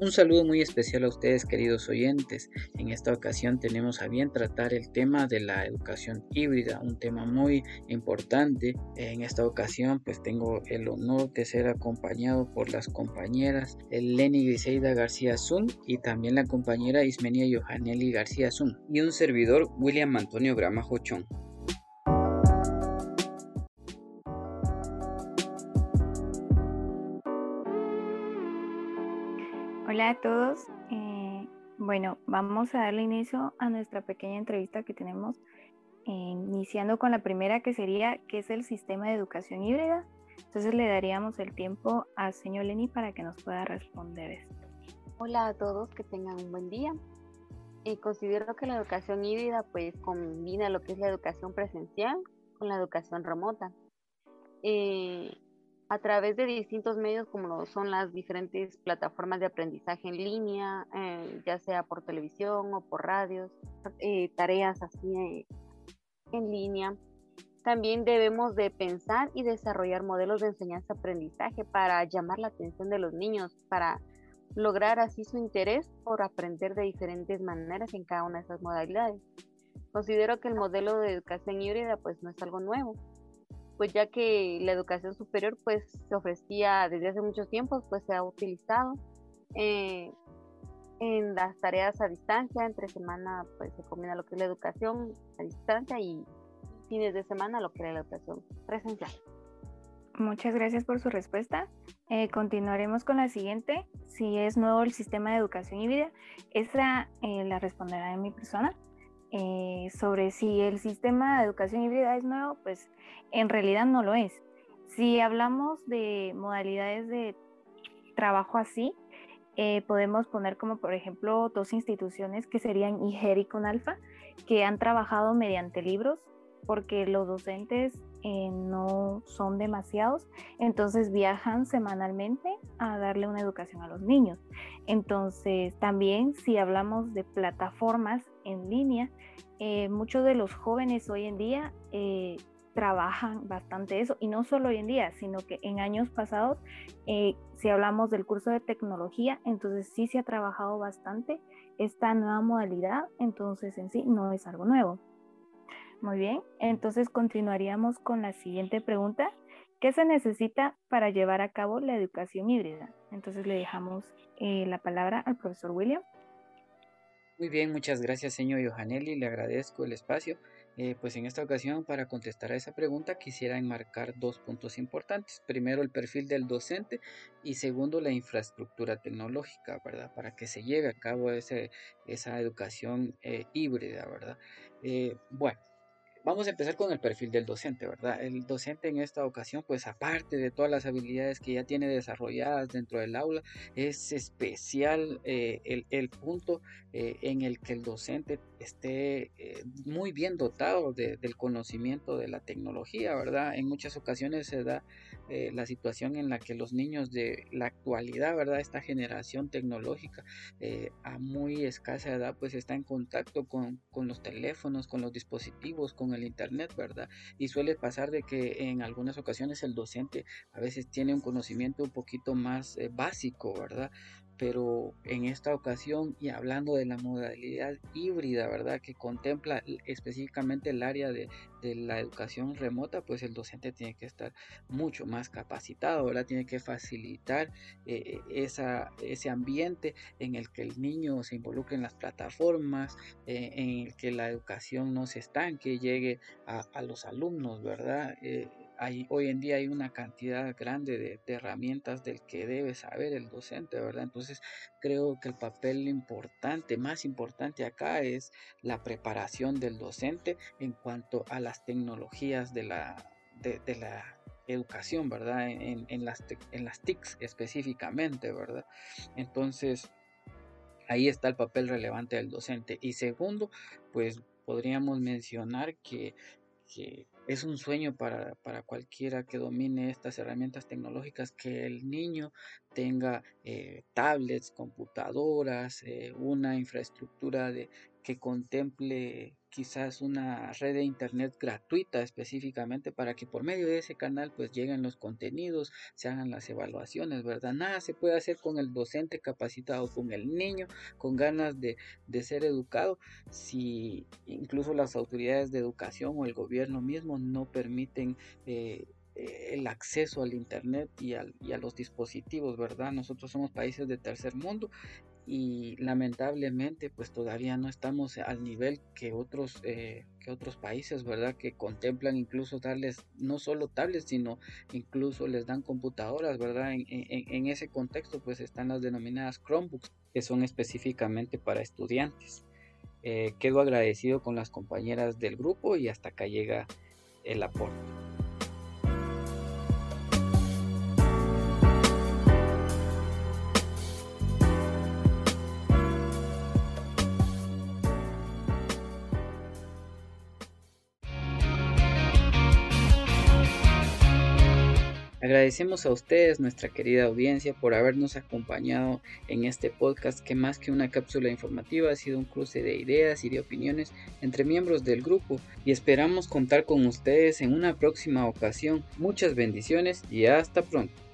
Un saludo muy especial a ustedes queridos oyentes. En esta ocasión tenemos a bien tratar el tema de la educación híbrida, un tema muy importante. En esta ocasión pues tengo el honor de ser acompañado por las compañeras Lenny Griseida García Zun y también la compañera Ismenia Johaneli García Zun y un servidor William Antonio Grama Jochón. Hola a todos. Eh, bueno, vamos a darle inicio a nuestra pequeña entrevista que tenemos, eh, iniciando con la primera que sería, ¿qué es el sistema de educación híbrida? Entonces le daríamos el tiempo al señor Lenny para que nos pueda responder esto. Hola a todos, que tengan un buen día. Eh, considero que la educación híbrida pues combina lo que es la educación presencial con la educación remota a través de distintos medios como son las diferentes plataformas de aprendizaje en línea, eh, ya sea por televisión o por radios, eh, tareas así eh, en línea. También debemos de pensar y desarrollar modelos de enseñanza-aprendizaje para llamar la atención de los niños, para lograr así su interés por aprender de diferentes maneras en cada una de esas modalidades. Considero que el modelo de educación híbrida pues no es algo nuevo, pues ya que la educación superior pues se ofrecía desde hace muchos tiempos, pues se ha utilizado eh, en las tareas a distancia, entre semana pues se combina lo que es la educación a distancia y fines de semana lo que es la educación presencial. Muchas gracias por su respuesta. Eh, continuaremos con la siguiente. Si es nuevo el sistema de educación híbrida, esta eh, la responderá en mi persona. Eh, sobre si el sistema de educación híbrida es nuevo, pues en realidad no lo es. Si hablamos de modalidades de trabajo así, eh, podemos poner como por ejemplo dos instituciones que serían IGER y CONALFA, que han trabajado mediante libros, porque los docentes eh, no son demasiados, entonces viajan semanalmente a darle una educación a los niños. Entonces, también si hablamos de plataformas en línea, eh, muchos de los jóvenes hoy en día eh, trabajan bastante eso, y no solo hoy en día, sino que en años pasados, si hablamos del curso de tecnología, entonces sí se ha trabajado bastante esta nueva modalidad, entonces en sí no es algo nuevo. Muy bien, entonces continuaríamos con la siguiente pregunta. ¿Qué se necesita para llevar a cabo la educación híbrida? Entonces le dejamos eh, la palabra al profesor William. Muy bien, muchas gracias señor Johanelli, le agradezco el espacio. Eh, pues en esta ocasión para contestar a esa pregunta quisiera enmarcar dos puntos importantes. Primero el perfil del docente y segundo la infraestructura tecnológica, ¿verdad? Para que se lleve a cabo ese, esa educación eh, híbrida, ¿verdad? bueno, Vamos a empezar con el perfil del docente, ¿verdad? El docente en esta ocasión, pues aparte de todas las habilidades que ya tiene desarrolladas dentro del aula, es especial eh, el, punto eh, en el que el docente esté eh, muy bien dotado del conocimiento de la tecnología, ¿verdad? En muchas ocasiones se da la situación en la que los niños de la actualidad, ¿verdad? Esta generación tecnológica a muy escasa edad, pues está en contacto con, con los teléfonos, con los dispositivos, con el internet, ¿verdad? Y suele pasar de que en algunas ocasiones el docente a veces tiene un conocimiento un poquito más eh, básico, ¿verdad? Pero en esta ocasión y hablando de la modalidad híbrida, ¿verdad? Que contempla específicamente el área de, la educación remota, pues el docente tiene que estar mucho más capacitado, ¿verdad? Tiene que facilitar eh, esa, ese ambiente en el que el niño se involucre en las plataformas, eh, en el que la educación no se estanque, llegue a, los alumnos, ¿verdad? Eh, hoy en día hay una cantidad grande de, herramientas del que debe saber el docente, ¿verdad? Entonces creo que el papel importante, más importante acá es la preparación del docente en cuanto a las tecnologías de la, de, la educación, ¿verdad? En, en, las, en las TICs específicamente, ¿verdad? Entonces, ahí está el papel relevante del docente. Y segundo, pues podríamos mencionar que, que es un sueño para, cualquiera que domine estas herramientas tecnológicas que el niño tenga eh, tablets, computadoras, eh, una infraestructura de, que contemple quizás una red de internet gratuita específicamente para que por medio de ese canal pues lleguen los contenidos, se hagan las evaluaciones, ¿verdad? Nada se puede hacer con el docente capacitado, con el niño con ganas de, ser educado, si incluso las autoridades de educación o el gobierno mismo no permiten... Eh, eh, el acceso al internet y, y, a los dispositivos, ¿verdad? Nosotros somos países de tercer mundo y lamentablemente pues todavía no estamos al nivel que otros eh, que otros países verdad que contemplan incluso darles no solo tablets sino incluso les dan computadoras verdad en, ese contexto pues están las denominadas Chromebooks que son específicamente para estudiantes. Eh, quedo agradecido con las compañeras del grupo y hasta acá llega el aporte Agradecemos a ustedes, nuestra querida audiencia, por habernos acompañado en este podcast que más que una cápsula informativa ha sido un cruce de ideas y de opiniones entre miembros del grupo y esperamos contar con ustedes en una próxima ocasión. Muchas bendiciones y hasta pronto.